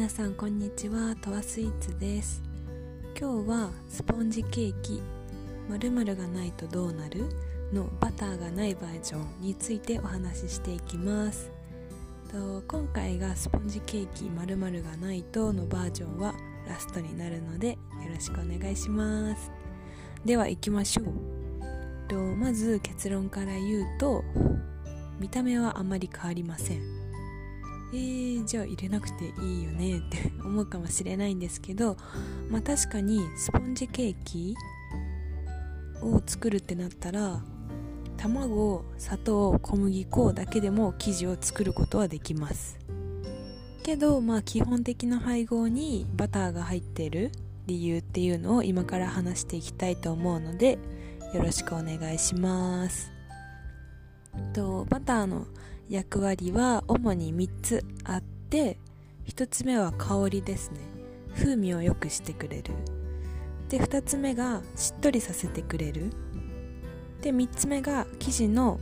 皆さんこんにちは。とわスイーツです。今日はスポンジケーキ〇〇がないとどうなるのバターがないバージョンについてお話ししていきます。と今回がスポンジケーキ〇〇がないとのバージョンはラストになるのでよろしくお願いします。では行きましょう。とまず結論から言うと見た目はあまり変わりません。えー、じゃあ入れなくていいよねって 思うかもしれないんですけどまあ確かにスポンジケーキを作るってなったら卵砂糖小麦粉だけでも生地を作ることはできます。けどまあ基本的な配合にバターが入ってる理由っていうのを今から話していきたいと思うのでよろしくお願いします。とバターの役割は主に3つあって1つ目は香りですね。風味を良くしてくれる。で2つ目がしっとりさせてくれる。で3つ目が生地の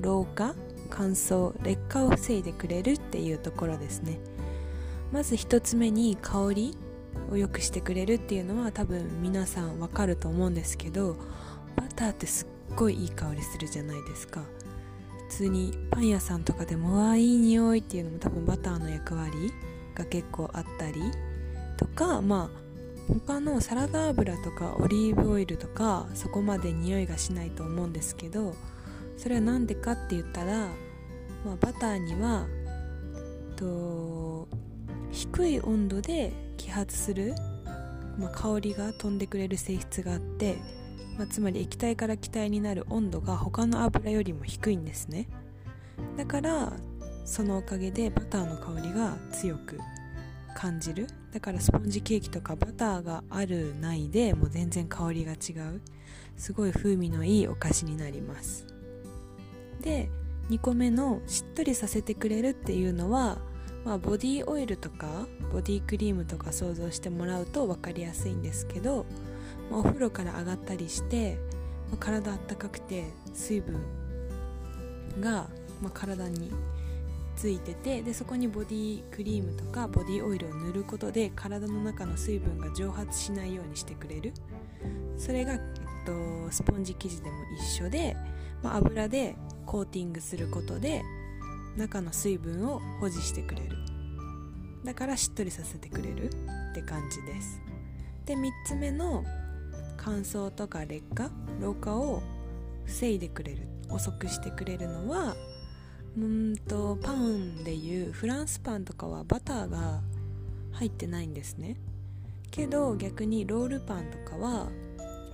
老化乾燥劣化を防いでくれるっていうところですね。まず1つ目に香りを良くしてくれるっていうのは多分皆さんわかると思うんですけどバターってすっごいいい香りするじゃないですか。通にパン屋さんとかでもわあいい匂いっていうのも多分バターの役割が結構あったりとかまあ他のサラダ油とかオリーブオイルとかそこまで匂いがしないと思うんですけどそれは何でかって言ったら、まあ、バターにはと低い温度で揮発する、まあ、香りが飛んでくれる性質があって、まあ、つまり液体から気体になる温度が他の油よりも低いんですね。だからそのおかげでバターの香りが強く感じる。だからスポンジケーキとかバターがあるないでもう全然香りが違う。すごい風味のいいお菓子になります。で2個目のしっとりさせてくれるっていうのは、まあ、ボディオイルとかボディクリームとか想像してもらうと分かりやすいんですけど、まあ、お風呂から上がったりして、まあ、体あったかくて水分が、まあ、体についててでそこにボディクリームとかボディオイルを塗ることで体の中の水分が蒸発しないようにしてくれる。それが、えっと、スポンジ生地でも一緒で、まあ、油でコーティングすることで中の水分を保持してくれる。だからしっとりさせてくれるって感じです。で3つ目の乾燥とか劣化老化を防いでくれる遅くしてくれるのはうんとパンでいうフランスパンとかはバターが入ってないんですね。けど逆にロールパンとかは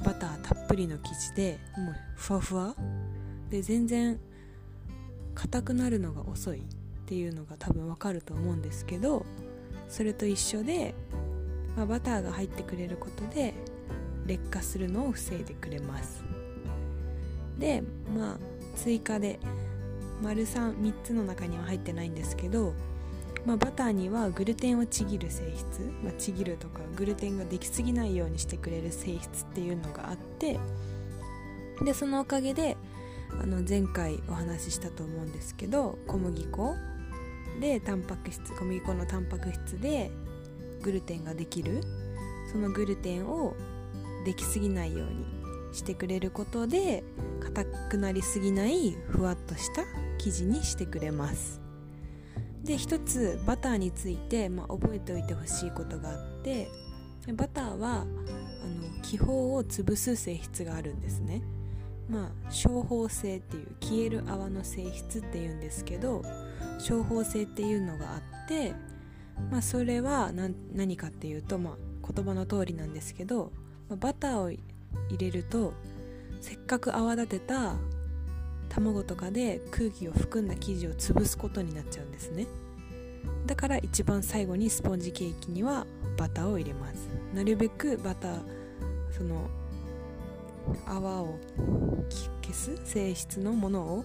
バターたっぷりの生地でもうふわふわ。で全然硬くなるのが遅いっていうのが多分わかると思うんですけどそれと一緒で、まあ、バターが入ってくれることで劣化するのを防いでくれます。でまあ追加で丸33つの中には入ってないんですけど、まあ、バターにはグルテンをちぎる性質、まあ、ちぎるとかグルテンができすぎないようにしてくれる性質っていうのがあってでそのおかげであの前回お話ししたと思うんですけど小麦粉でタンパク質小麦粉のタンパク質でグルテンができる。そのグルテンをできすぎないようにしてくれることで硬くなりすぎないふわっとした生地にしてくれます。で一つバターについて、まあ、覚えておいてほしいことがあってバターはあの気泡を潰す性質があるんですね。まあ小泡性っていう消える泡の性質っていうんですけど小泡性っていうのがあってまあそれは何かっていうと、まあ、言葉の通りなんですけど、バターを入れるとせっかく泡立てた卵とかで空気を含んだ生地を潰すことになっちゃうんですね。だから一番最後にスポンジケーキにはバターを入れます。なるべくバターその泡を消す性質のものを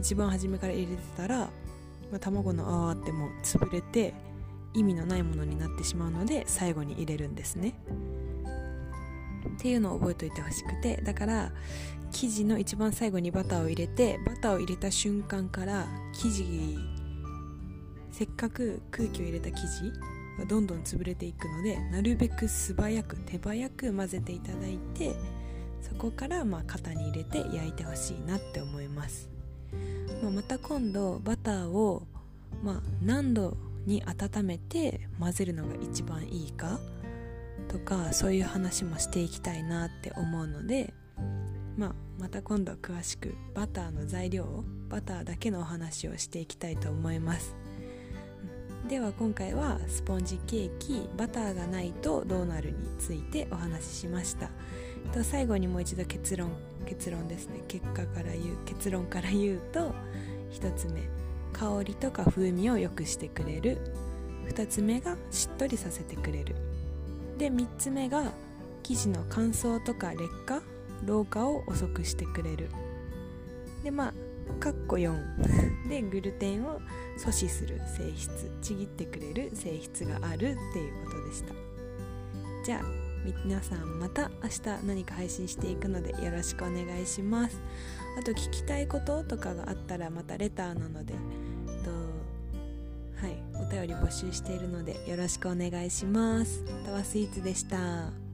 一番初めから入れてたら、まあ、卵の泡ってもう潰れて意味のないものになってしまうので最後に入れるんですね。っていうのを覚えておいてほしくてだから生地の一番最後にバターを入れてバターを入れた瞬間から生地せっかく空気を入れた生地がどんどん潰れていくのでなるべく素早く手早く混ぜていただいてそこからまあ型に入れて焼いてほしいなって思います、まあ、また今度バターをまあ何度に温めて混ぜるのが一番いいかとかそういう話もしていきたいなって思うので、まあ、また今度詳しくバターの材料をバターだけのお話をしていきたいと思います。では今回はスポンジケーキバターがないとどうなるについてお話ししました。と最後にもう一度結論結論ですね。結果から言う結論から言うと1つ目香りとか風味を良くしてくれる。2つ目がしっとりさせてくれる。で3つ目が生地の乾燥とか劣化老化を遅くしてくれる。でまあかっこ4でグルテンを阻止する性質。ちぎってくれる性質があるっていうことでした。じゃあ皆さんまた明日何か配信していくのでよろしくお願いします。あと聞きたいこととかがあったらまたレターなので便り募集しているのでよろしくお願いします。タワスイーツでした。